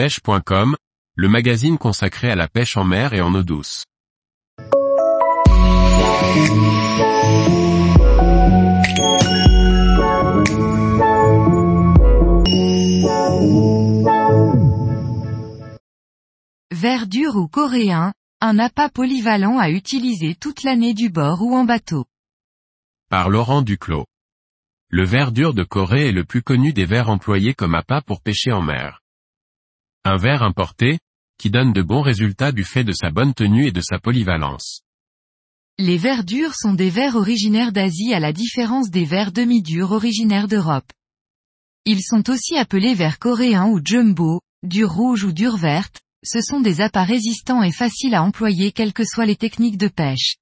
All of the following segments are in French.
pêche.com, le magazine consacré à la pêche en mer et en eau douce. Verdure ou coréen, un appât polyvalent à utiliser toute l'année du bord ou en bateau. Par Laurent Duclos. Le ver dur de Corée est le plus connu des vers employés comme appât pour pêcher en mer. Un ver importé, qui donne de bons résultats du fait de sa bonne tenue et de sa polyvalence. Les vers durs sont des vers originaires d'Asie à la différence des vers demi-durs originaires d'Europe. Ils sont aussi appelés vers coréens ou jumbo, dur rouge ou dur verte, ce sont des appâts résistants et faciles à employer quelles que soient les techniques de pêche.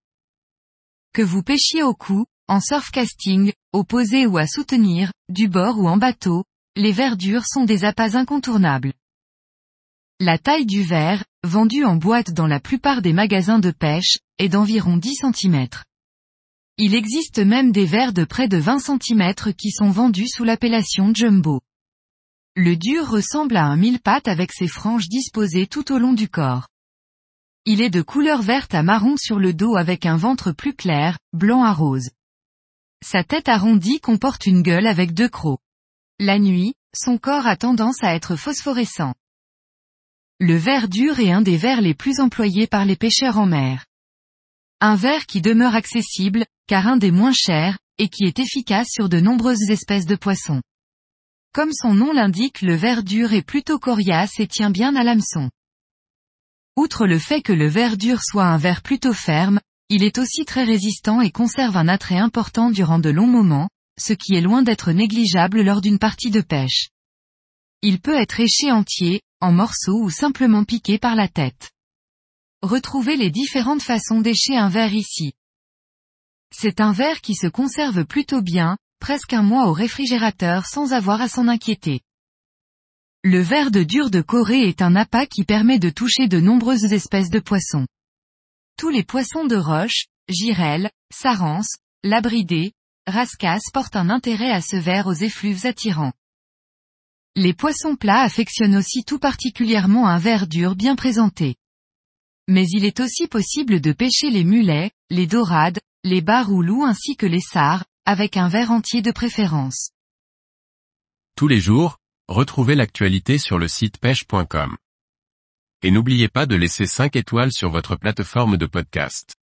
Que vous pêchiez au cou, en surfcasting, au posé ou à soutenir, du bord ou en bateau, les verdures sont des appâts incontournables. La taille du verre, vendu en boîte dans la plupart des magasins de pêche, est d'environ 10 cm. Il existe même des verres de près de 20 cm qui sont vendus sous l'appellation jumbo. Le dur ressemble à un mille-pattes avec ses franges disposées tout au long du corps. Il est de couleur verte à marron sur le dos avec un ventre plus clair, blanc à rose. Sa tête arrondie comporte une gueule avec deux crocs. La nuit, son corps a tendance à être phosphorescent. Le verre dur est un des vers les plus employés par les pêcheurs en mer. Un verre qui demeure accessible, car un des moins chers, et qui est efficace sur de nombreuses espèces de poissons. Comme son nom l'indique le verre dur est plutôt coriace et tient bien à l'hameçon. Outre le fait que le verre dur soit un verre plutôt ferme, il est aussi très résistant et conserve un attrait important durant de longs moments, ce qui est loin d'être négligeable lors d'une partie de pêche. Il peut être éché entier, en morceaux ou simplement piqué par la tête. Retrouvez les différentes façons d'écher un verre ici. C'est un verre qui se conserve plutôt bien, presque un mois au réfrigérateur sans avoir à s'en inquiéter. Le verre de dur de Corée est un appât qui permet de toucher de nombreuses espèces de poissons. Tous les poissons de roche, girelles, sarance, labridés, rascasses portent un intérêt à ce verre aux effluves attirants. Les poissons plats affectionnent aussi tout particulièrement un verre dur bien présenté. Mais il est aussi possible de pêcher les mulets, les dorades, les baroulous ainsi que les sards, avec un verre entier de préférence. Tous les jours, retrouvez l'actualité sur le site pêche.com. Et n'oubliez pas de laisser 5 étoiles sur votre plateforme de podcast.